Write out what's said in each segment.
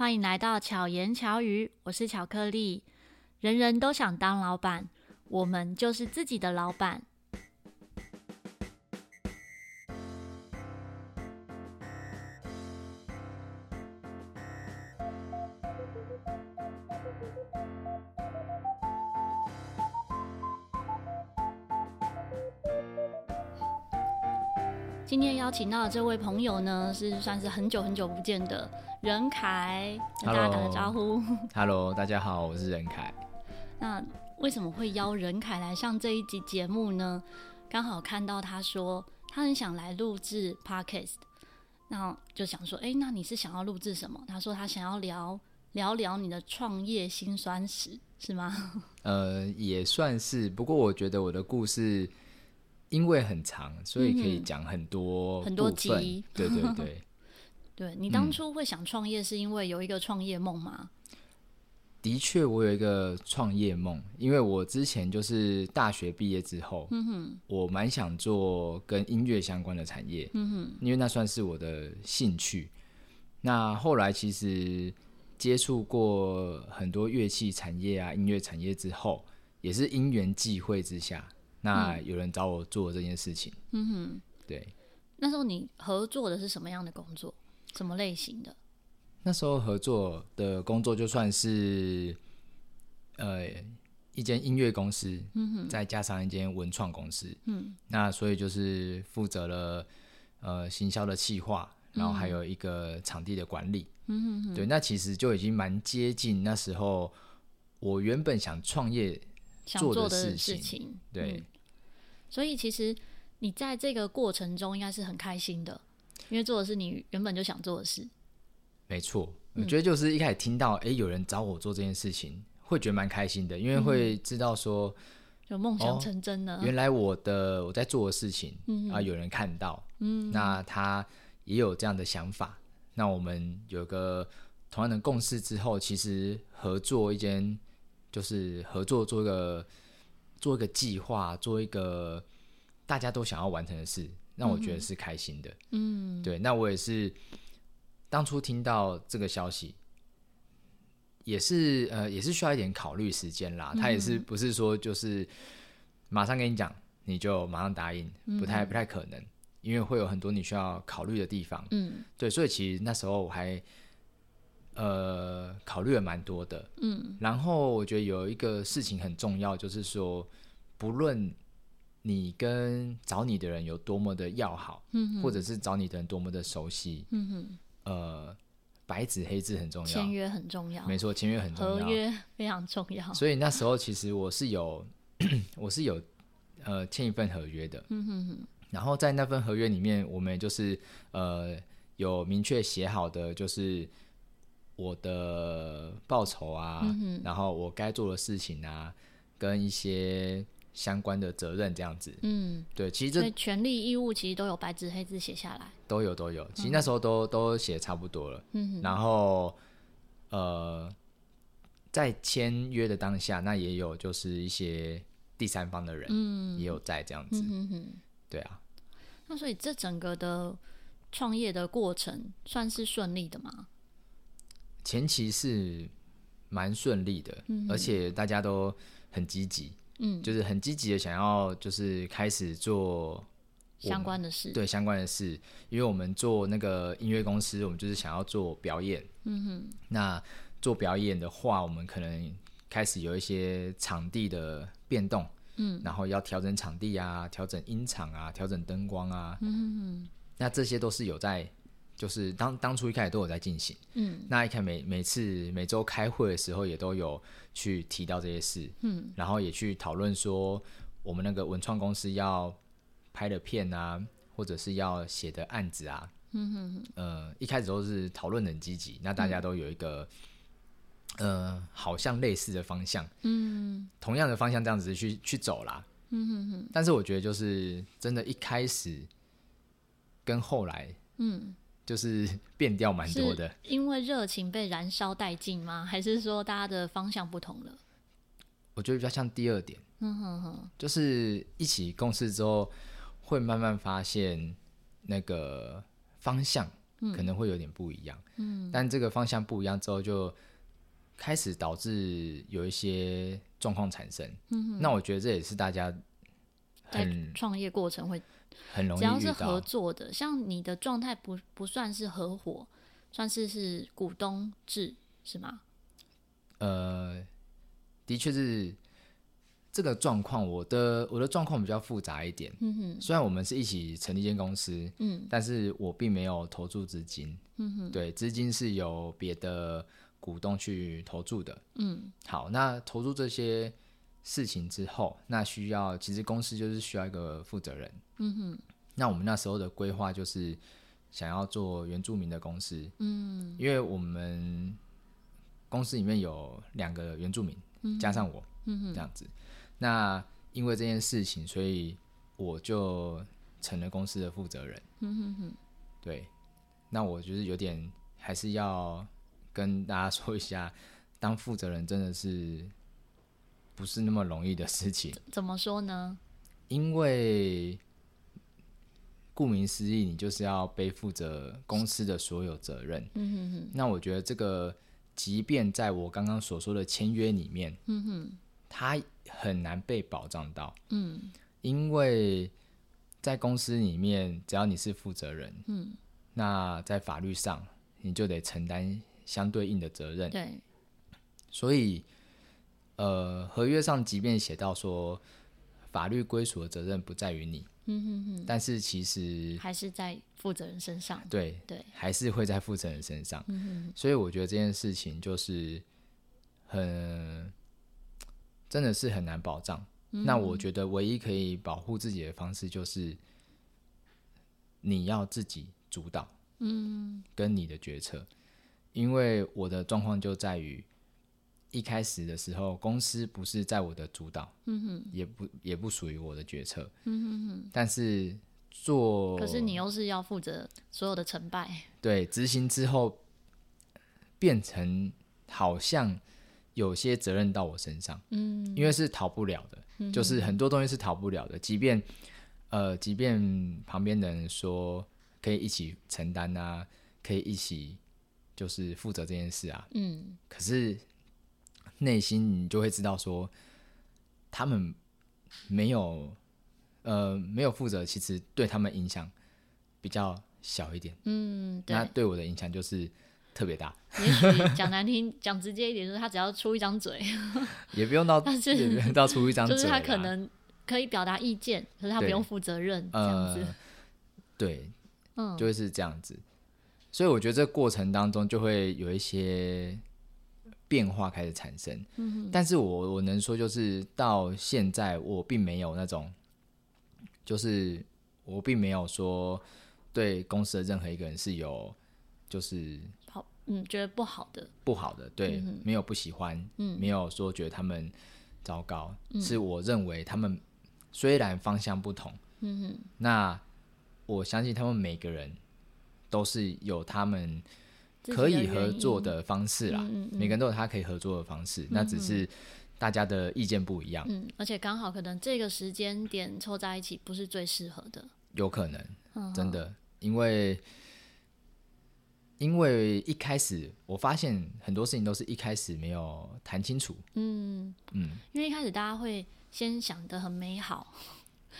欢迎来到巧言巧语，我是巧克力。人人都想当老板，我们就是自己的老板。邀请到的这位朋友呢，是算是很久很久不见的任凯，跟大家打个招呼。Hello，大家好，我是任凯。那为什么会邀任凯来上这一集节目呢？刚好看到他说他很想来录制 Podcast，那就想说，哎，那你是想要录制什么？他说他想要聊聊聊你的创业辛酸史，是吗？呃，也算是，不过我觉得我的故事。因为很长，所以可以讲很多、嗯、很多集。对对对，对，你当初会想创业，是因为有一个创业梦吗？嗯、的确，我有一个创业梦，因为我之前就是大学毕业之后，嗯哼，我蛮想做跟音乐相关的产业，嗯哼，因为那算是我的兴趣。那后来其实接触过很多乐器产业啊、音乐产业之后，也是因缘际会之下。那有人找我做这件事情，嗯哼，对。那时候你合作的是什么样的工作？什么类型的？那时候合作的工作就算是，呃，一间音乐公司，嗯哼，再加上一间文创公司，嗯，那所以就是负责了呃行销的企划，然后还有一个场地的管理，嗯哼哼，对。那其实就已经蛮接近那时候我原本想创业。做的事情，事情对、嗯，所以其实你在这个过程中应该是很开心的，因为做的是你原本就想做的事。没错，我觉得就是一开始听到哎、有人找我做这件事情，会觉得蛮开心的，因为会知道说有梦想成真了、哦。原来我的我在做的事情、嗯、啊有人看到，嗯，那他也有这样的想法，那我们有个同样的共识之后，其实合作一间。就是合作做一个做一个计划，做一个大家都想要完成的事，让我觉得是开心的。嗯，对。那我也是当初听到这个消息，也是呃，也是需要一点考虑时间啦。他也是不是说就是马上跟你讲，你就马上答应，不太不太可能，因为会有很多你需要考虑的地方。嗯，对。所以其实那时候我还。呃，考虑了蛮多的，嗯，然后我觉得有一个事情很重要，就是说，不论你跟找你的人有多么的要好，嗯，或者是找你的人多么的熟悉，嗯哼，呃，白纸黑字很重要，签约很重要，没错，签约很重要，合约非常重要。所以那时候其实我是有，我是有呃签一份合约的，嗯哼哼，然后在那份合约里面，我们就是呃有明确写好的，就是。我的报酬啊，嗯、然后我该做的事情啊，跟一些相关的责任这样子。嗯，对，其实这权利义务其实都有白纸黑字写下来，都有都有。其实那时候都、嗯、都写差不多了。嗯，然后呃，在签约的当下，那也有就是一些第三方的人，嗯，也有在这样子。嗯哼，对啊。那所以这整个的创业的过程算是顺利的吗？前期是蛮顺利的，嗯，而且大家都很积极，嗯，就是很积极的想要就是开始做相关的事，对相关的事，因为我们做那个音乐公司，我们就是想要做表演，嗯哼，那做表演的话，我们可能开始有一些场地的变动，嗯，然后要调整场地啊，调整音场啊，调整灯光啊，嗯哼，那这些都是有在。就是当当初一开始都有在进行，嗯，那一看每每次每周开会的时候，也都有去提到这些事，嗯，然后也去讨论说我们那个文创公司要拍的片啊，或者是要写的案子啊，嗯哼哼，呃，一开始都是讨论很积极，那大家都有一个，嗯、呃，好像类似的方向，嗯，同样的方向这样子去去走啦，嗯哼哼，但是我觉得就是真的，一开始跟后来，嗯。就是 变调蛮多的，因为热情被燃烧殆尽吗？还是说大家的方向不同了？我觉得比较像第二点，嗯哼哼，就是一起共事之后，会慢慢发现那个方向嗯、可能会有点不一样。嗯，但这个方向不一样之后，就开始导致有一些状况产生。嗯，那我觉得这也是大家很创业过程会很容易，只要是合作的，像你的状态不不算是合伙，算是是股东制是吗？呃，的确是。这个状况，我的我的状况比较复杂一点。嗯哼，虽然我们是一起成立一间公司，嗯，但是我并没有投注资金。嗯哼，对，资金是由别的股东去投注的。嗯，好，那投注这些事情之后，那需要其实公司就是需要一个负责人。嗯哼，那我们那时候的规划就是想要做原住民的公司。嗯，因为我们公司里面有两个原住民，嗯、加上我，嗯哼，这样子。那因为这件事情，所以我就成了公司的负责人。嗯哼哼。对，那我觉得有点还是要跟大家说一下，当负责人真的是不是那么容易的事情。怎么说呢？因为顾名思义，你就是要背负着公司的所有责任。嗯哼哼。那我觉得这个，即便在我刚刚所说的签约里面，嗯哼，他。很难被保障到，嗯，因为在公司里面，只要你是负责人，嗯，那在法律上你就得承担相对应的责任，对，所以，呃，合约上即便写到说法律归属的责任不在于你，嗯哼哼，但是其实还是在负责人身上，对对，还是会在负责人身上，嗯哼，所以我觉得这件事情就是很。真的是很难保障。嗯。那我觉得唯一可以保护自己的方式就是你要自己主导，嗯，跟你的决策。因为我的状况就在于一开始的时候，公司不是在我的主导，嗯哼，也不也不属于我的决策，嗯哼哼。但是做，可是你又是要负责所有的成败。对，执行之后变成好像。有些责任到我身上，嗯，因为是逃不了的，嗯，就是很多东西是逃不了的，即便呃，即便旁边的人说可以一起承担啊，可以一起就是负责这件事啊，嗯，可是内心你就会知道说，他们没有呃没有负责，其实对他们影响比较小一点，嗯，那对我的影响就是。特别大，也许讲难听、讲直接一点，就是他只要出一张嘴，也不用到，但是也不用到出一张嘴，就是他可能可以表达意见，可是他不用负责任，这样子。呃、对，嗯，就会是这样子。所以我觉得这过程当中就会有一些变化开始产生。嗯，但是我我能说就是到现在我并没有那种，就是我并没有说对公司的任何一个人是有就是。嗯，觉得不好的，不好的，对，嗯、没有不喜欢，嗯，没有说觉得他们糟糕，嗯、是我认为他们虽然方向不同，嗯哼，那我相信他们每个人都是有他们可以合作的方式啦，嗯嗯嗯，每个人都有他可以合作的方式，嗯、那只是大家的意见不一样，嗯，而且刚好可能这个时间点凑在一起不是最适合的，有可能，嗯、真的，因为。因为一开始我发现很多事情都是一开始没有谈清楚。嗯嗯，因为一开始大家会先想的很美好，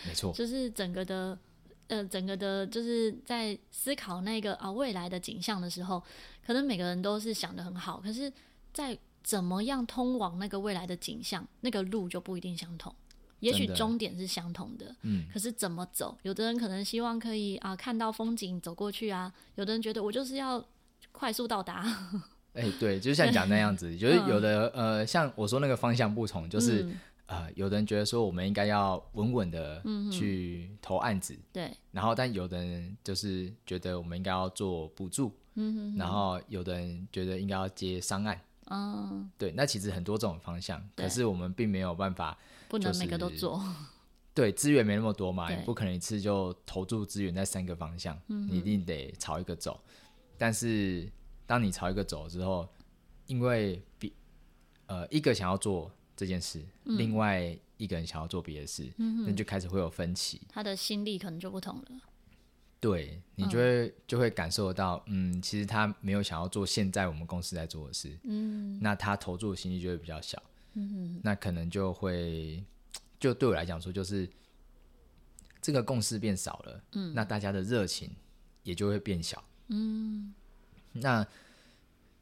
没错，就是整个的呃，整个的，就是在思考那个啊未来的景象的时候，可能每个人都是想的很好，可是，在怎么样通往那个未来的景象，那个路就不一定相同。也许终点是相同的，嗯，可是怎么走？有的人可能希望可以啊看到风景走过去啊，有的人觉得我就是要快速到达。哎、欸，对，就像讲那样子，就是有的、嗯、呃，像我说那个方向不同，就是、嗯、呃，有的人觉得说我们应该要稳稳的去投案子，对、嗯，然后但有的人就是觉得我们应该要做补助，嗯哼哼，然后有的人觉得应该要接商案，哦，对，那其实很多这种方向，可是我们并没有办法。不能每个都做，对，资源没那么多嘛，你不可能一次就投注资源在三个方向，嗯、你一定得朝一个走。但是当你朝一个走之后，因为比呃一个想要做这件事，嗯、另外一个人想要做别的事，那、嗯、就开始会有分歧，他的心力可能就不同了。对，你就会、嗯、就会感受到，嗯，其实他没有想要做现在我们公司在做的事，嗯，那他投注的心力就会比较小，嗯，那可能就会，就对我来讲说，就是这个共识变少了，嗯，那大家的热情也就会变小，嗯，那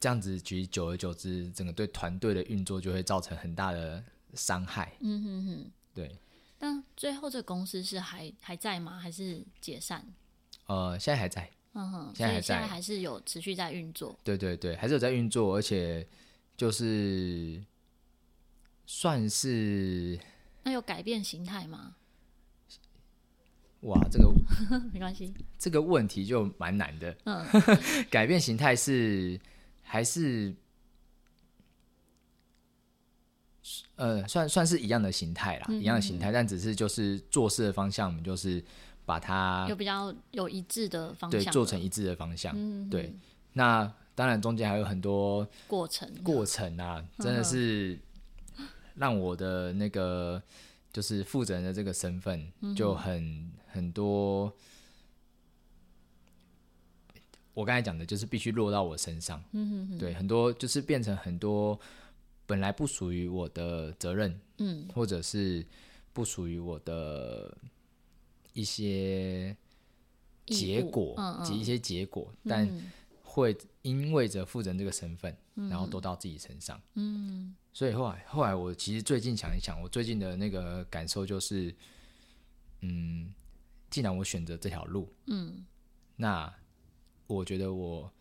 这样子，其实久而久之，整个对团队的运作就会造成很大的伤害，嗯哼哼，对。那最后这个公司是还还在吗？还是解散？呃，现在还在，嗯哼，现在还在，现在还是有持续在运作。对对对，还是有在运作，而且就是算是。那有改变形态吗？哇，这个 没关系，这个问题就蛮难的。嗯，改变形态是还是？呃，算算是一样的形态啦，一样的形态，但只是就是做事的方向，我们就是把它有比较有一致的方向，对，做成一致的方向。嗯、对，那当然中间还有很多过程，过程啊，真的是 让我的那个就是负责人的这个身份就很、嗯、很多。我刚才讲的就是必须落到我身上，对，很多就是变成很多。本来不属于我的责任，嗯，或者是不属于我的一些结果及一些结果，但会因为着负责人这个身份，然后都到自己身上，嗯，所以后来后来我其实最近想一想，我最近的那个感受就是，嗯，既然我选择这条路，嗯，那我觉得我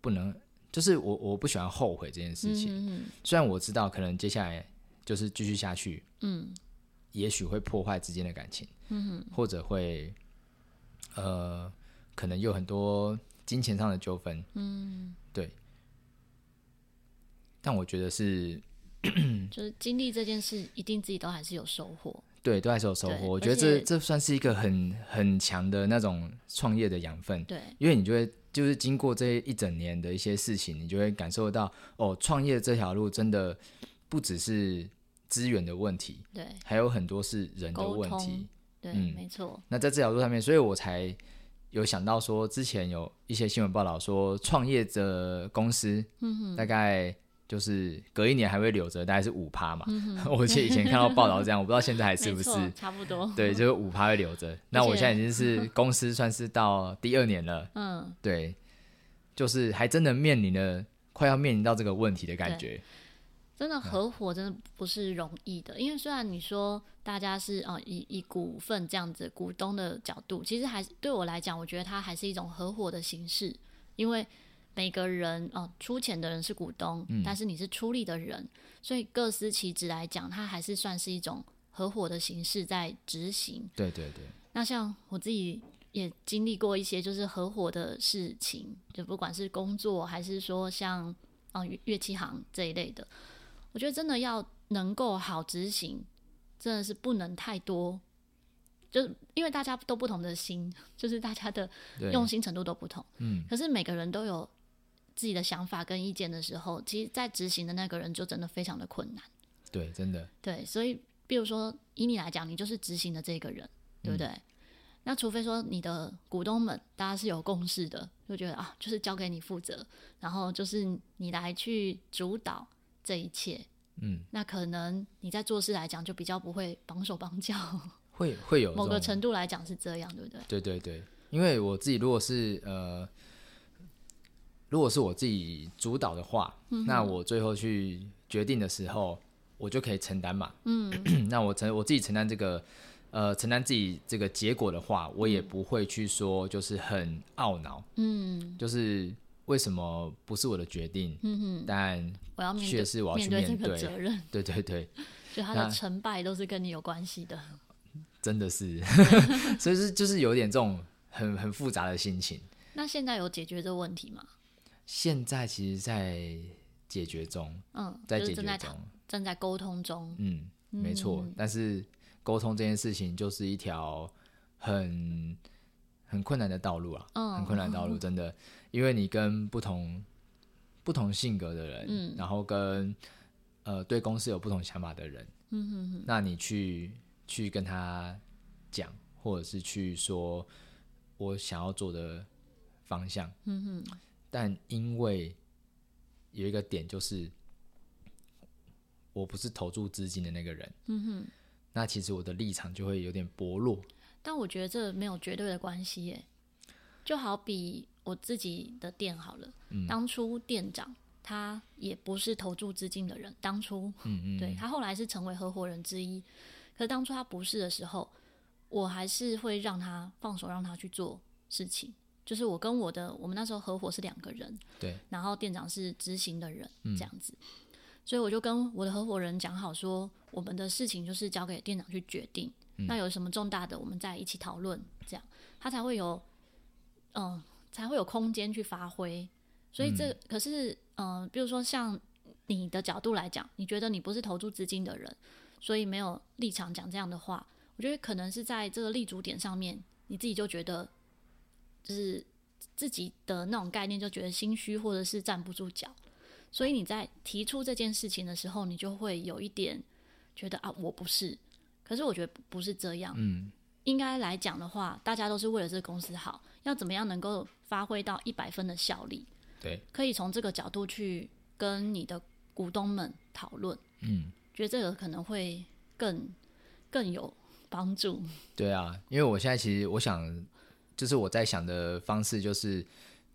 不能。就是我我不喜欢后悔这件事情，虽然我知道可能接下来就是继续下去，嗯，也许会破坏之间的感情，嗯哼，或者会，呃，可能有很多金钱上的纠纷，嗯，对。但我觉得是，就是经历这件事，一定自己都还是有收获，对，都还是有收获。我觉得这这算是一个很很强的那种创业的养分，对，因为你就会。就是经过这一整年的一些事情，你就会感受到哦，创业这条路真的不只是资源的问题，对，还有很多是人的问题，对，嗯，没错。那在这条路上面，所以我才有想到说，之前有一些新闻报道说，创业者公司，嗯哼，大概。就是隔一年还会留着，大概是五趴嘛。嗯、我记得以前看到报道这样，我不知道现在还是不是差不多。对，就是五趴会留着。那我现在已经是 公司算是到第二年了。嗯，对，就是还真的面临了快要面临到这个问题的感觉。真的合伙真的不是容易的，嗯、因为虽然你说大家是啊、呃、以以股份这样子股东的角度，其实还是对我来讲，我觉得它还是一种合伙的形式，因为。每个人哦，出钱的人是股东，嗯、但是你是出力的人，所以各司其职来讲，它还是算是一种合伙的形式在执行。对对对。那像我自己也经历过一些就是合伙的事情，就不管是工作还是说像哦乐器行这一类的，我觉得真的要能够好执行，真的是不能太多，就因为大家都不同的心，就是大家的用心程度都不同。嗯。可是每个人都有。自己的想法跟意见的时候，其实，在执行的那个人就真的非常的困难。对，真的。对，所以，比如说，以你来讲，你就是执行的这个人，对不对？嗯、那除非说你的股东们大家是有共识的，就觉得啊，就是交给你负责，然后就是你来去主导这一切。嗯。那可能你在做事来讲，就比较不会绑手绑脚。会会有某个程度来讲是这样，对不对？对对对，因为我自己如果是呃。如果是我自己主导的话，嗯、那我最后去决定的时候，我就可以承担嘛。嗯，那我承我自己承担这个，呃，承担自己这个结果的话，我也不会去说就是很懊恼。嗯，就是为什么不是我的决定？嗯哼，但我要确实我要去面对，面对这个责任。对对对，就他的成败都是跟你有关系的。真的是，所以是就是有点这种很很复杂的心情。那现在有解决这个问题吗？现在其实，在解决中，嗯，在解决中，正在沟通中，嗯，没错。嗯、但是沟通这件事情就是一条很很困难的道路啊，嗯，很困难的道路，真的，因为你跟不同不同性格的人，嗯，然后跟呃对公司有不同想法的人，嗯哼哼，那你去去跟他讲，或者是去说。我想要做的方向。嗯哼。但因为有一个点，就是我不是投注资金的那个人。嗯哼。那其实我的立场就会有点薄弱。但我觉得这没有绝对的关系耶。就好比我自己的店好了，嗯、当初店长他也不是投注资金的人，当初，嗯嗯，对，他后来是成为合伙人之一。可是当初他不是的时候，我还是会让他放手，让他去做事情。就是我跟我的，我们那时候合伙是两个人，对，然后店长是执行的人，这样子。嗯、所以我就跟我的合伙人讲好说，我们的事情就是交给店长去决定。嗯、那有什么重大的，我们再一起讨论，这样他才会有，嗯，才会有空间去发挥。所以这、嗯、可是，嗯，比如说像你的角度来讲，你觉得你不是投注资金的人。所以没有立场讲这样的话，我觉得可能是在这个立足点上面，你自己就觉得就是自己的那种概念就觉得心虚，或者是站不住脚。所以你在提出这件事情的时候，你就会有一点觉得啊，我不是。可是我觉得不是这样。嗯，应该来讲的话，大家都是为了这个公司好，要怎么样能够发挥到一百分的效力？对，可以从这个角度去跟你的股东们讨论。嗯。觉得这个可能会更更有帮助。对啊，因为我现在其实我想，就是我在想的方式，就是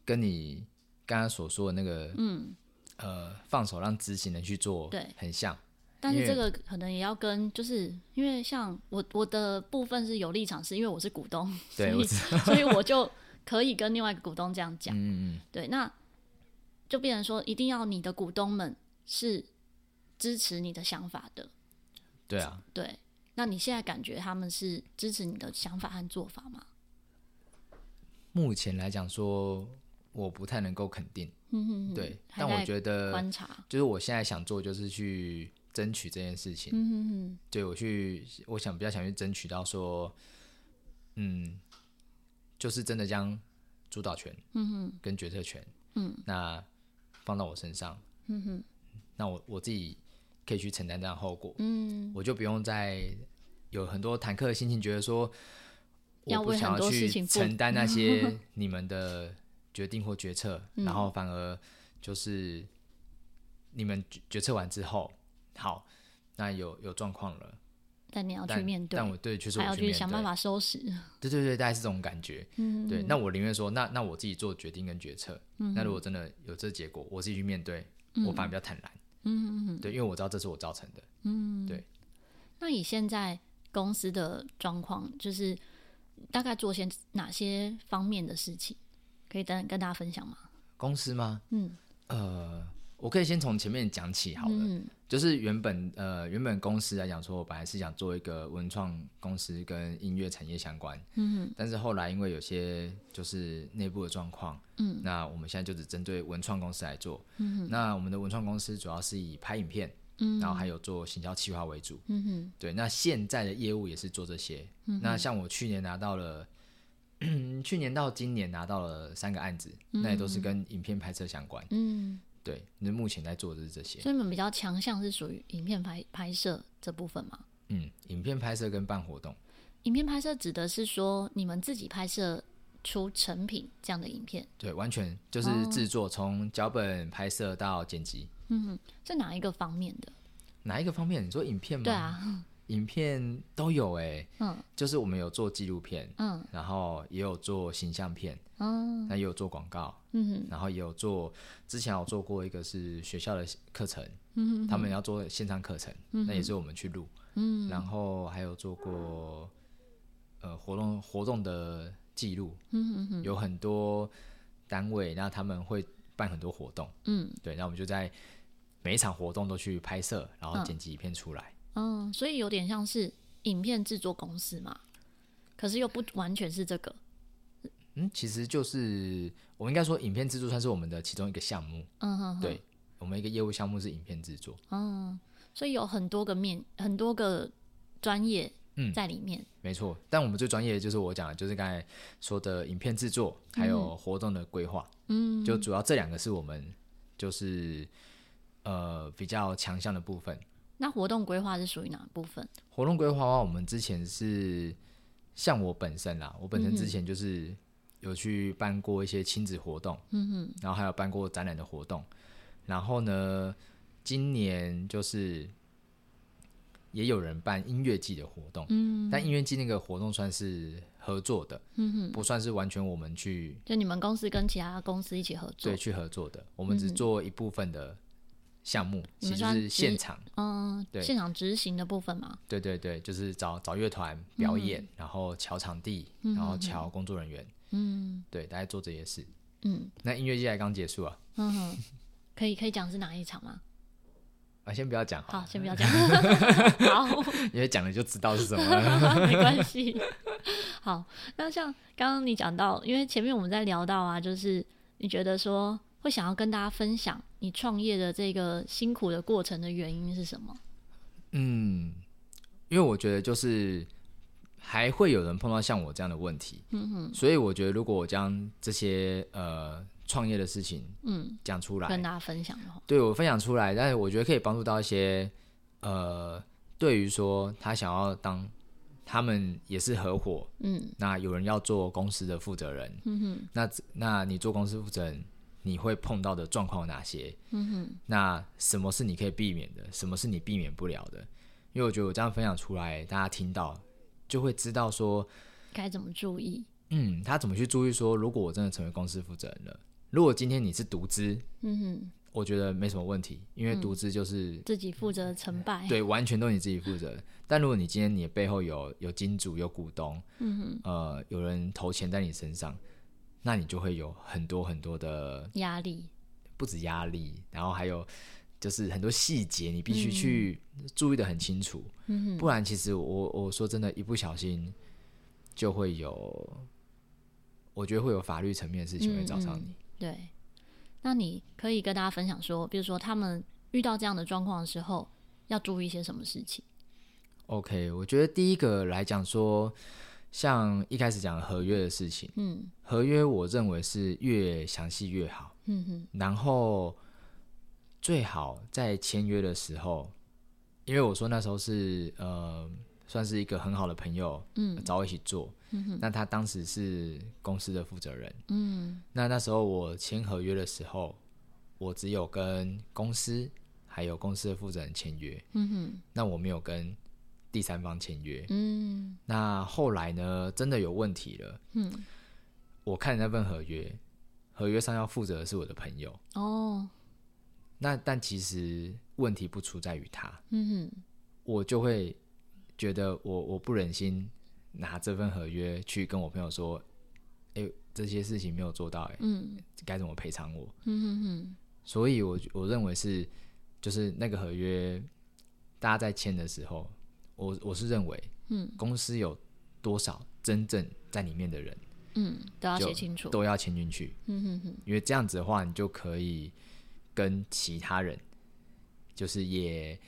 跟你刚刚所说的那个，嗯，呃，放手让执行人去做，对，很像。但是这个可能也要跟，就是因为像我我的部分是有立场，是因为我是股东，对，所以所以我就可以跟另外一个股东这样讲。嗯嗯，对，那就变成说，一定要你的股东们是。支持你的想法的，对啊，对。那你现在感觉他们是支持你的想法和做法吗？目前来讲，说我不太能够肯定。嗯哼哼，对。但我觉得观察，就是我现在想做，就是去争取这件事情。嗯哼哼，对，我去，我想比较想去争取到说，嗯，就是真的将主导权，嗯哼，跟决策权，嗯，那放到我身上，嗯哼，那我我自己。可以去承担这样后果，嗯，我就不用再有很多忐忑的心情，觉得说我不想要去承担那些 你们的决定或决策，然后反而就是你们决策完之后，好，那有有状况了，但你要去面对，但我对，确实还要去想办法收拾，对对对，大概是这种感觉，嗯，对，那我宁愿说，那那我自己做决定跟决策，那如果真的有这结果，我自己去面对，我反而比较坦然。嗯嗯嗯，对，因为我知道这是我造成的。嗯，对。那以现在公司的状况，就是大概做些哪些方面的事情，可以跟跟大家分享吗？公司吗？嗯，呃。我可以先从前面讲起好了，嗯、就是原本呃原本公司来讲说，我本来是想做一个文创公司跟音乐产业相关，嗯哼，但是后来因为有些就是内部的状况，嗯，那我们现在就只针对文创公司来做，嗯哼，那我们的文创公司主要是以拍影片，嗯，然后还有做行销企划为主，嗯哼，对，那现在的业务也是做这些，嗯，那像我去年拿到了，去年到今年拿到了三个案子，嗯，那也都是跟影片拍摄相关，嗯。对，那目前在做的是这些，所以你们比较强项是属于影片拍拍摄这部分吗？嗯，影片拍摄跟办活动。影片拍摄指的是说你们自己拍摄出成品这样的影片？对，完全就是制作，从脚本拍摄到剪辑。嗯哼，是哪一个方面的？哪一个方面？你说影片吗？对啊。影片都有哎、欸，嗯，就是我们有做纪录片，嗯，然后也有做形象片，嗯，那也有做广告，嗯哼，然后也有做，之前有做过一个是学校的课程，嗯哼，他们要做线上课程，嗯，那也是我们去录，嗯，然后还有做过，呃，活动活动的记录，嗯哼，有很多单位，那他们会办很多活动，嗯，对，那我们就在每一场活动都去拍摄，然后剪辑影片出来。嗯嗯，所以有点像是影片制作公司嘛，可是又不完全是这个。嗯，其实就是我应该说，影片制作算是我们的其中一个项目。嗯哼哼，对，我们一个业务项目是影片制作。嗯，所以有很多个面，很多个专业在里面。嗯，没错，但我们最专业的就是我讲的，就是刚才说的影片制作，还有活动的规划。嗯，就主要这两个是我们就是呃比较强项的部分。那活动规划是属于哪部分？活动规划的话，我们之前是像我本身啦，我本身之前就是有去办过一些亲子活动，嗯哼，然后还有办过展览的活动，然后呢，今年就是也有人办音乐季的活动，嗯，但音乐季那个活动算是合作的，嗯哼，不算是完全我们去，就你们公司跟其他公司一起合作，对，去合作的，我们只做一部分的。项目其实就是现场，嗯，对，现场执行的部分嘛。对对对，就是找找乐团表演，嗯、然后瞧场地，嗯、然后瞧工作人员，嗯，对，大家做这些事。嗯，那音乐季才刚结束啊。嗯哼，可以可以讲是哪一场吗？啊，先不要讲。好，先不要讲。好，因为讲了就知道是什么了。没关系。好，那像刚刚你讲到，因为前面我们在聊到啊，就是你觉得说。会想要跟大家分享你创业的这个辛苦的过程的原因是什么？嗯，因为我觉得就是还会有人碰到像我这样的问题，嗯哼，所以我觉得如果我将这些呃创业的事情嗯讲出来，跟大家分享的话，对我分享出来，但是我觉得可以帮助到一些呃，对于说他想要当他们也是合伙，嗯，那有人要做公司的负责人，嗯哼，那那你做公司负责人。你会碰到的状况有哪些？嗯哼，那什么是你可以避免的？什么是你避免不了的？因为我觉得我这样分享出来，大家听到就会知道说该怎么注意。嗯，他怎么去注意说，如果我真的成为公司负责人了，如果今天你是独资，嗯哼，我觉得没什么问题，因为独资就是、嗯、自己负责成败，对，完全都你自己负责。但如果你今天你的背后有有金主、有股东，嗯哼，呃，有人投钱在你身上。那你就会有很多很多的压力，不止压力，然后还有就是很多细节，你必须去注意的很清楚，嗯、不然其实我我说真的，一不小心就会有，我觉得会有法律层面的事情会找上你。对，那你可以跟大家分享说，比如说他们遇到这样的状况的时候，要注意一些什么事情？OK，我觉得第一个来讲说。像一开始讲合约的事情，嗯，合约我认为是越详细越好，嗯哼，然后最好在签约的时候，因为我说那时候是呃算是一个很好的朋友，嗯，找我一起做，嗯哼，那他当时是公司的负责人，嗯，那那时候我签合约的时候，我只有跟公司还有公司的负责人签约，嗯哼，那我没有跟。第三方签约，嗯，那后来呢？真的有问题了，嗯，我看那份合约，合约上要负责的是我的朋友，哦，那但其实问题不出在于他，嗯哼，我就会觉得我我不忍心拿这份合约去跟我朋友说，哎、欸，这些事情没有做到、欸，哎，嗯，该怎么赔偿我？嗯哼哼，所以我我认为是，就是那个合约，大家在签的时候。我我是认为，嗯，公司有多少真正在里面的人，嗯，都要写清楚，都要签进去，嗯哼哼，因为这样子的话，你就可以跟其他人，就是也，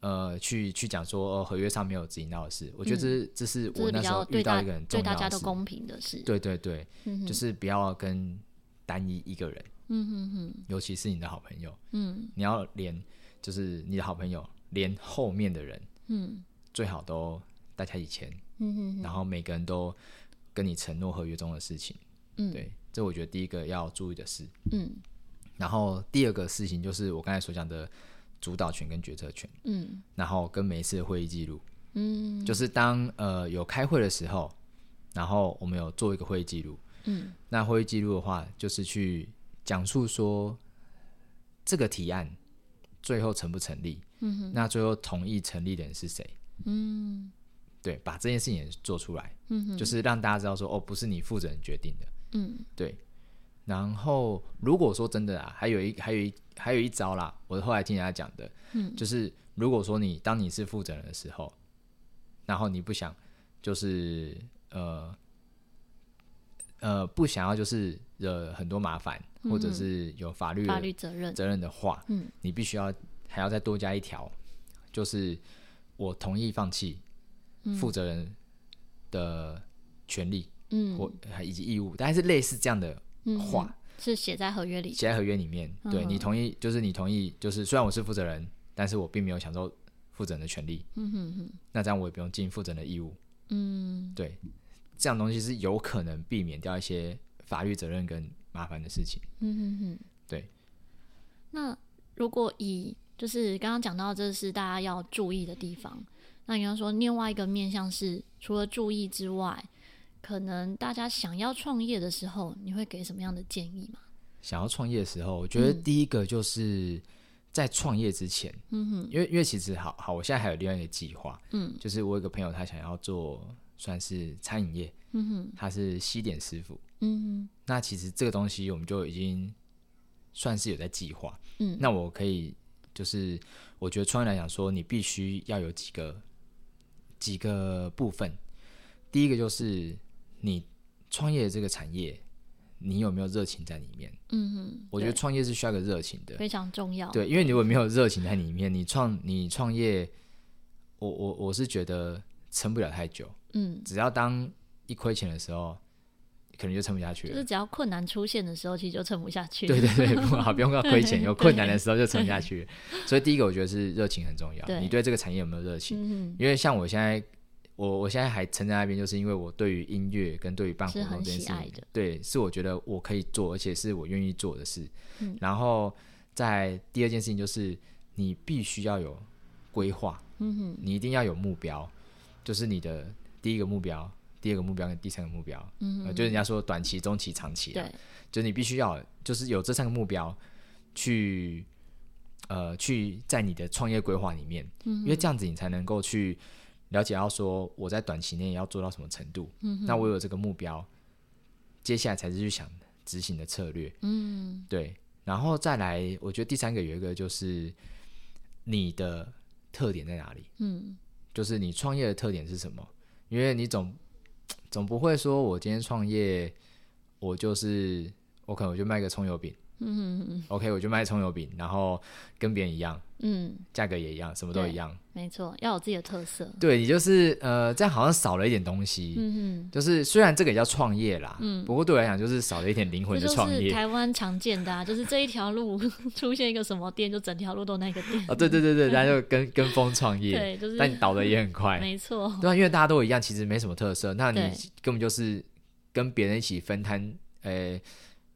呃，去去讲说，哦，合约上没有执行到的事，我觉得这是、嗯、这是我那时候遇到一个很重要的事，对大家都公平的事，对对对，嗯、就是不要跟单一一个人，嗯哼哼，尤其是你的好朋友，嗯，你要连就是你的好朋友连后面的人。嗯，最好都大家一起签，嗯哼哼，然后每个人都跟你承诺合约中的事情，嗯，对，这我觉得第一个要注意的事，嗯，然后第二个事情就是我刚才所讲的主导权跟决策权，嗯，然后跟每一次的会议记录，嗯，就是当呃有开会的时候，然后我们有做一个会议记录，嗯，那会议记录的话，就是去讲述说这个提案最后成不成立。嗯哼，那最后同意成立的人是谁？嗯，对，把这件事情也做出来，嗯哼，就是让大家知道说，哦，不是你负责人决定的，嗯，对。然后如果说真的啊，还有一还有一还有一招啦，我后来听人家讲的，嗯，就是如果说你当你是负责人的时候，然后你不想就是呃呃不想要就是惹很多麻烦，嗯，或者是有法律法律责任责任的话，嗯，你必须要。还要再多加一条，就是我同意放弃负责人的权利，嗯，或以及义务，但是类似这样的话，嗯、是写在合约里，写在合约里面。嗯、对你同意，就是你同意，就是虽然我是负责人，但是我并没有享受负责人的权利。嗯哼哼，那这样我也不用尽负责人的义务。嗯，对，这样东西是有可能避免掉一些法律责任跟麻烦的事情。嗯哼哼，对。那如果以就是刚刚讲到这是大家要注意的地方，那你要说另外一个面向是除了注意之外，可能大家想要创业的时候，你会给什么样的建议吗？想要创业的时候，我觉得第一个就是在创业之前，嗯哼，因为因为其实好好，我现在还有另外一个计划，嗯，就是我有个朋友他想要做算是餐饮业，嗯哼，他是西点师傅，嗯哼，那其实这个东西我们就已经算是有在计划，嗯，那我可以就是我觉得创业来讲说，你必须要有几个几个部分，第一个就是你创业的这个产业。你有没有热情在里面？嗯哼，我觉得创业是需要个热情的，非常重要。对，因为你如果没有热情在里面，你创你创业，我我我是觉得撑不了太久。嗯，只要当一亏钱的时候，可能就撑不下去了。就是只要困难出现的时候，其实就撑不下去。对 对对，不好，不用 要亏钱，有困难的时候就撑不下去。所以第一个，我觉得是热情很重要。对，你对这个产业有没有热情？嗯，因为像我现在。我我现在还撑在那边，就是因为我对于音乐跟对于办活动这件事情，对，是我觉得我可以做，而且是我愿意做的事。嗯，然后在第二件事情就是，你必须要有规划，嗯哼，你一定要有目标，就是你的第一个目标、第二个目标跟第三个目标，嗯，呃，就人家说短期、中期、长期，对，就你必须要就是有这三个目标去，呃，去在你的创业规划里面，嗯，因为这样子你才能够去。了解到说我在短期内要做到什么程度，嗯，那我有这个目标，接下来才是去想执行的策略，嗯，对，然后再来，我觉得第三个有一个就是你的特点在哪里，嗯，就是你创业的特点是什么？因为你总总不会说我今天创业，我就是我可能我就卖个葱油饼。嗯嗯 OK，我就卖葱油饼，然后跟别人一样，嗯，价格也一样，什么都一样，没错，要有自己的特色。对，你就是呃，这样好像少了一点东西，嗯哼，就是虽然这个也叫创业啦，嗯，不过对我来讲就是少了一点灵魂的创业。就是台湾常见的啊，就是这一条路 出现一个什么店，就整条路都那个店。哦，对对对对，大家就跟 跟风创业，对，就是，但你倒的也很快，没错，对啊，因为大家都一样，其实没什么特色，那你根本就是跟别人一起分摊，呃。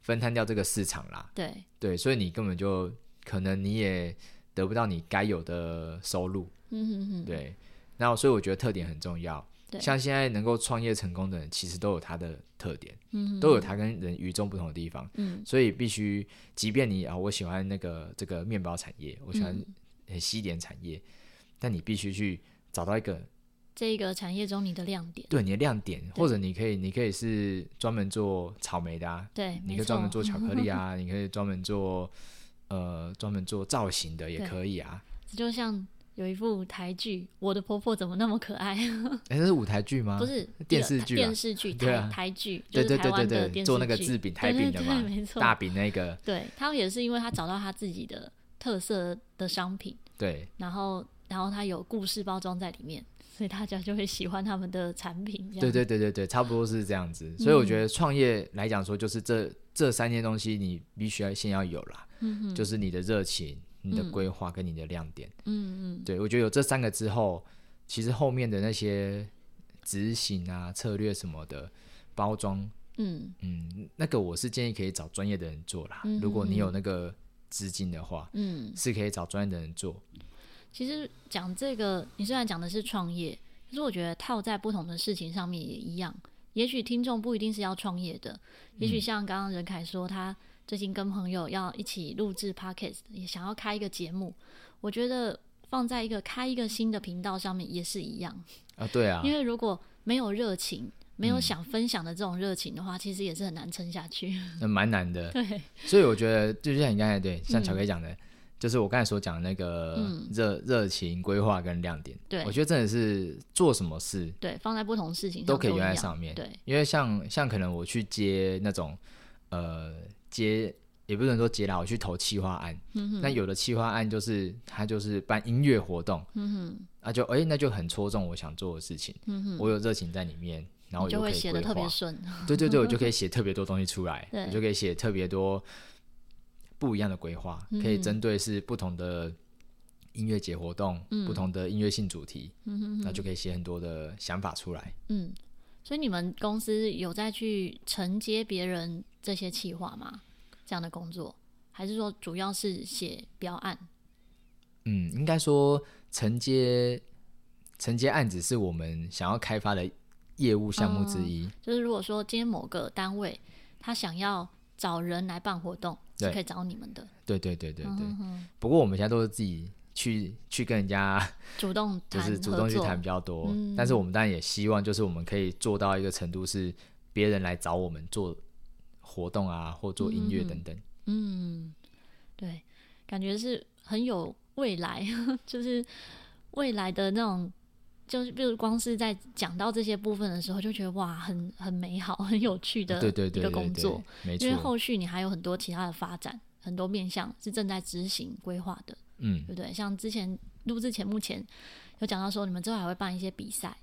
分摊掉这个市场啦，对。对，所以你根本就可能你也得不到你该有的收入，嗯哼哼，对。然后所以我觉得特点很重要，对，像现在能够创业成功的人，其实都有他的特点，嗯都有他跟人与众不同的地方，嗯，所以必须，即便你啊，我喜欢那个这个面包产业，我喜欢西点产业，嗯，但你必须去找到一个。这个产业中你的亮点，对你的亮点，或者你可以，你可以是专门做草莓的啊，对，你可以专门做巧克力啊，你可以专门做呃专门做造型的也可以啊。就像有一部台剧《我的婆婆怎么那么可爱》，哎，这是舞台剧吗？不是电视剧，电视剧，台台剧，对对对对对，做那个制饼台饼的嘛，没错，大饼那个，对，他也是因为他找到他自己的特色的商品，对，然后然后他有故事包装在里面。所以大家就会喜欢他们的产品，对对对对对，差不多是这样子。所以我觉得创业来讲说，就是这、嗯、这三件东西你必须要先要有啦，嗯，就是你的热情、你的规划跟你的亮点，嗯嗯，对我觉得有这三个之后，其实后面的那些执行啊、策略什么的包装，嗯嗯，那个我是建议可以找专业的人做啦。嗯、如果你有那个资金的话，嗯，是可以找专业的人做。其实讲这个，你虽然讲的是创业，可是我觉得套在不同的事情上面也一样。也许听众不一定是要创业的，也许像刚刚任凯说，他最近跟朋友要一起录制 Podcast，也想要开一个节目。我觉得放在一个开一个新的频道上面也是一样啊，对啊。因为如果没有热情，没有想分享的这种热情的话，嗯，其实也是很难撑下去。那蛮难的。对。所以我觉得，就像你刚才对，像巧克力讲的。嗯就是我刚才所讲的那个热热、嗯、情规划跟亮点，对，我觉得真的是做什么事，对，放在不同事情都可以用在上面，对，因为像像可能我去接那种呃接也不能说接啦，我去投企划案，嗯那有的企划案就是他就是办音乐活动，嗯哼，那就哎、欸、那就很戳中我想做的事情，嗯哼，我有热情在里面，然后我就可以写的特别顺，对对对，我就可以写特别多东西出来，对，我就可以写特别多。不一样的规划，可以针对是不同的音乐节活动，嗯、不同的音乐性主题，嗯、哼哼，那就可以写很多的想法出来。嗯，所以你们公司有在去承接别人这些企划吗？这样的工作，还是说主要是写标案？嗯，应该说承接承接案子是我们想要开发的业务项目之一。嗯，就是如果说今天某个单位他想要找人来办活动，是可以找你们的。对对对对对，嗯哼哼。不过我们现在都是自己去去跟人家 主动就是主动去谈比较多。嗯。但是我们当然也希望，就是我们可以做到一个程度，是别人来找我们做活动啊，或做音乐等等。嗯，嗯，对，感觉是很有。未来 就是未来的那种，就是比如光是在讲到这些部分的时候，就觉得哇，很很美好，很有趣的一个工作。没错，因为后续你还有很多其他的发展，很多面向是正在执行规划的。嗯，对不对？像之前录制前，目前有讲到说，你们之后还会办一些比赛。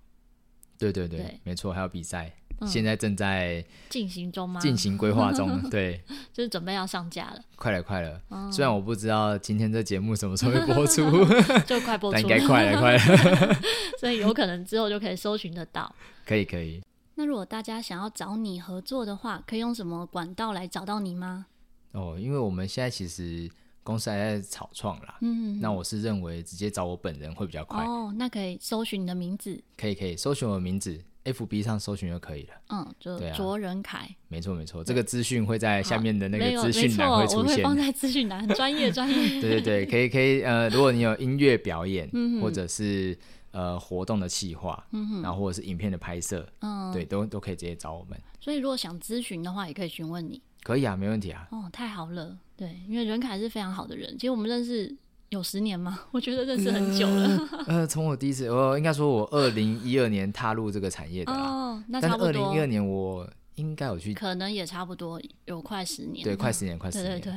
对对对，对没错，还有比赛。现在正在进行中吗？进行规划中，对，就是准备要上架了，快了，快了。嗯、虽然我不知道今天这节目什么时候会播出，就快播出，但应该快了，快了。所以有可能之后就可以搜寻得到。可以，可以。那如果大家想要找你合作的话，可以用什么管道来找到你吗？哦，因为我们现在其实公司还在草创啦，嗯，那我是认为直接找我本人会比较快。哦，那可以搜寻你的名字，可以，可以搜寻我的名字。F B 上搜寻就可以了。嗯，就卓仁凯。没错没错，这个资讯会在下面的那个资讯栏会出现。我会放在资讯栏，很专业 专业。对对对，可以可以。呃，如果你有音乐表演，或者是呃活动的企划，然后或者是影片的拍摄，嗯，对，都都可以直接找我们。所以如果想咨询的话，也可以询问你。可以啊，没问题啊。哦，太好了。对，因为仁凯是非常好的人，其实我们认识。有十年吗？我觉得认识很久了。呃，从我第一次，我应该说，我二零一二年踏入这个产业的哦，那差不多。二零一二年我应该有去，可能也差不多有快十年。对，快十年，快十年。对对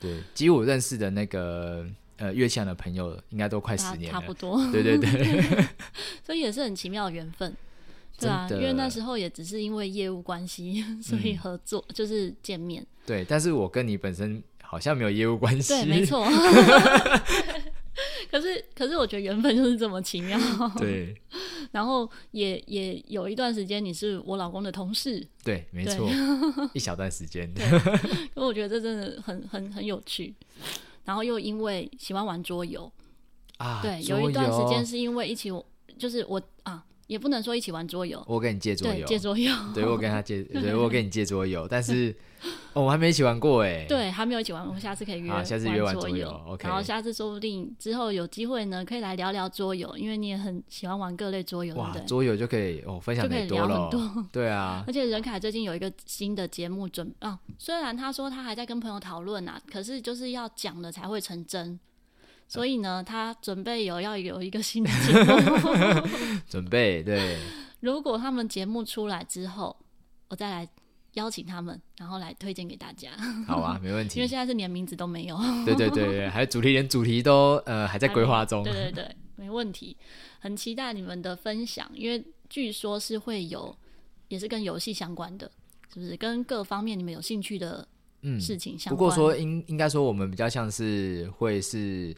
对，对，其实我认识的那个呃乐器行的朋友，应该都快十年了，差不多。对对对，所以也是很奇妙的缘分。对啊，因为那时候也只是因为业务关系，所以合作、嗯、就是见面。对，但是我跟你本身。好像没有业务关系。对，没错。可是，可是我觉得缘分就是这么奇妙。对。然后也也有一段时间，你是我老公的同事。对，没错。一小段时间。对。因为我觉得这真的很很很有趣。然后又因为喜欢玩桌游啊，对，有一段时间是因为一起，就是我啊。也不能说一起玩桌游，我跟你借桌游，借桌游，对，我跟他借，对，我跟你借桌游，但是 哦，我还没一起玩过哎，对，还没有一起玩，我们下次可以约，下次约玩桌游，OK，然后下次说不定之后有机会呢，可以来聊聊桌游，因为你也很喜欢玩各类桌游，哇，桌游就可以哦，分享就可以聊很多，对啊，而且任凯最近有一个新的节目准啊，虽然他说他还在跟朋友讨论啊，可是就是要讲了才会成真。所以呢，他准备有要有一个新的节目，准备对。如果他们节目出来之后，我再来邀请他们，然后来推荐给大家。好啊，没问题。因为现在是连名字都没有。对对对对，还有主题，连主题都呃还在规划中。对对对，没问题。很期待你们的分享，因为据说是会有，也是跟游戏相关的，是不是？跟各方面你们有兴趣的嗯事情相关。嗯，不过说应应该说我们比较像是会是。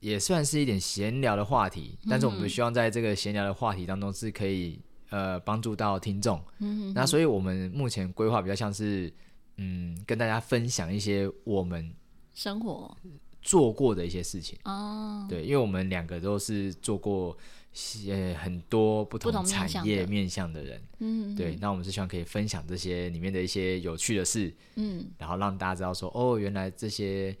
也算是一点闲聊的话题，但是我们希望在这个闲聊的话题当中是可以呃帮助到听众。嗯，那所以我们目前规划比较像是嗯跟大家分享一些我们生活做过的一些事情哦。对，因为我们两个都是做过呃很多不同产业面向的人。嗯，对，那我们是希望可以分享这些里面的一些有趣的事。嗯，然后让大家知道说哦，原来这些。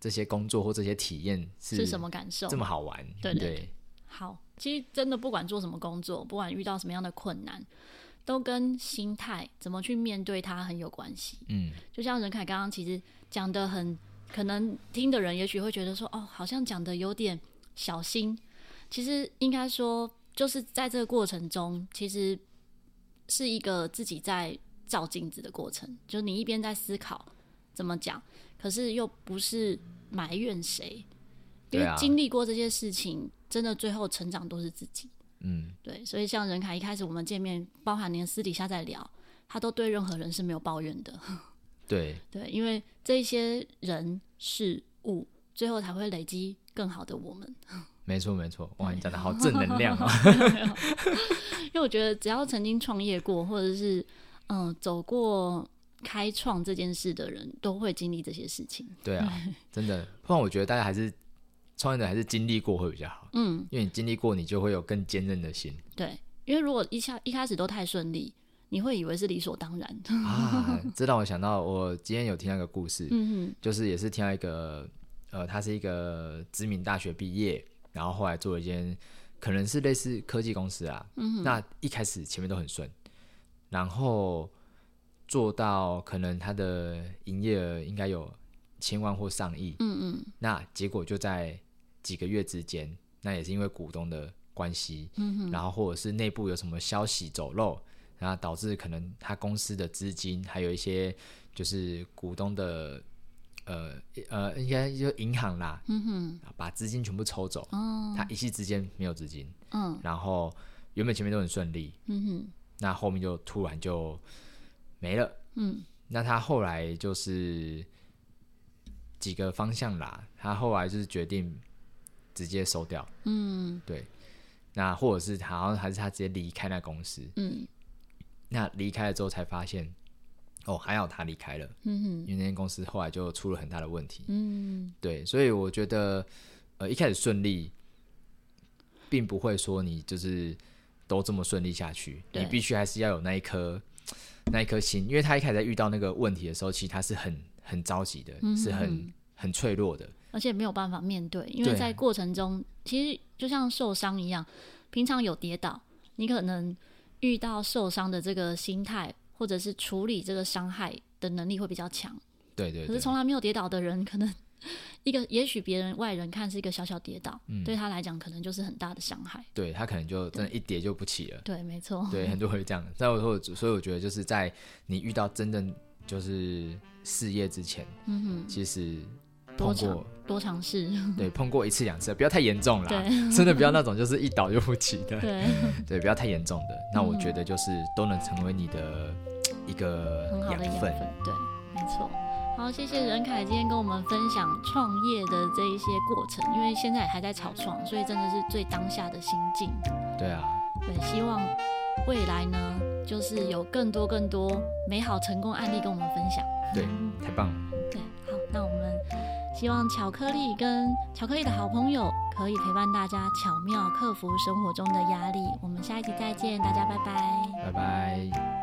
这些工作或这些体验是什么感受？这么好玩，对对，对。好，其实真的不管做什么工作，不管遇到什么样的困难，都跟心态怎么去面对它很有关系。嗯，就像任凯刚刚其实讲的很，可能听的人也许会觉得说，哦，好像讲的有点小心。其实应该说，就是在这个过程中，其实是一个自己在照镜子的过程。就是你一边在思考怎么讲。可是又不是埋怨谁，因为经历过这些事情，真的最后成长都是自己。嗯，对。所以像任凯一开始我们见面，包含连私底下在聊，他都对任何人是没有抱怨的。对 对，因为这些人事物，最后才会累积更好的我们。没错没错，哇，你讲的好正能量啊！因为我觉得只要曾经创业过，或者是嗯、呃、走过开创这件事的人，都会经历这些事情。对啊，真的。不然我觉得大家还是创业者，还是经历过会比较好。嗯，因为你经历过，你就会有更坚韧的心。对，因为如果一下一开始都太顺利，你会以为是理所当然。啊，这让我想到，我今天有听到一个故事，嗯哼，就是也是听到一个，呃，他是一个知名大学毕业。然后后来做了一间，可能是类似科技公司啊。嗯。那一开始前面都很顺，然后做到可能他的营业额应该有千万或上亿。嗯嗯。那结果就在几个月之间，那也是因为股东的关系。嗯哼。然后或者是内部有什么消息走漏，然后导致可能他公司的资金还有一些就是股东的。呃呃，应该就银行啦，嗯哼，把资金全部抽走，哦，他一夕之间没有资金，嗯，然后原本前面都很顺利，嗯哼，那后面就突然就没了，嗯，那他后来就是几个方向啦，他后来就是决定直接收掉，嗯，对，那或者是他好像还是他直接离开那公司，嗯，那离开了之后才发现。哦，还好他离开了，嗯哼，因为那间公司后来就出了很大的问题，嗯，对，所以我觉得，呃，一开始顺利，并不会说你就是都这么顺利下去，你必须还是要有那一颗那一颗心，因为他一开始在遇到那个问题的时候，其实他是很很着急的，嗯、是很很脆弱的，而且没有办法面对，因为在过程中，其实就像受伤一样，平常有跌倒，你可能遇到受伤的这个心态。或者是处理这个伤害的能力会比较强，对，对对。可是从来没有跌倒的人，可能 一个也许别人外人看是一个小小跌倒，嗯、对他来讲可能就是很大的伤害。对他可能就真的一跌就不起了。对，对，没错。对，很多会这样。所以我说，所以我觉得就是在你遇到真正就是事业之前，嗯哼，其实碰过多尝试，对，碰过一次两次，不要太严重了。真的不要那种就是一倒就不起的。对，对，不要太严重的。那我觉得就是都能成为你的。一个很好的养分，对，没错。好，谢谢任凯今天跟我们分享创业的这一些过程，因为现在还在草创，所以真的是最当下的心境。对啊，对，希望未来呢，就是有更多更多美好成功案例跟我们分享。对，太棒了。对，好，那我们希望巧克力跟巧克力的好朋友可以陪伴大家巧妙克服生活中的压力。我们下一集再见，大家拜拜。拜拜。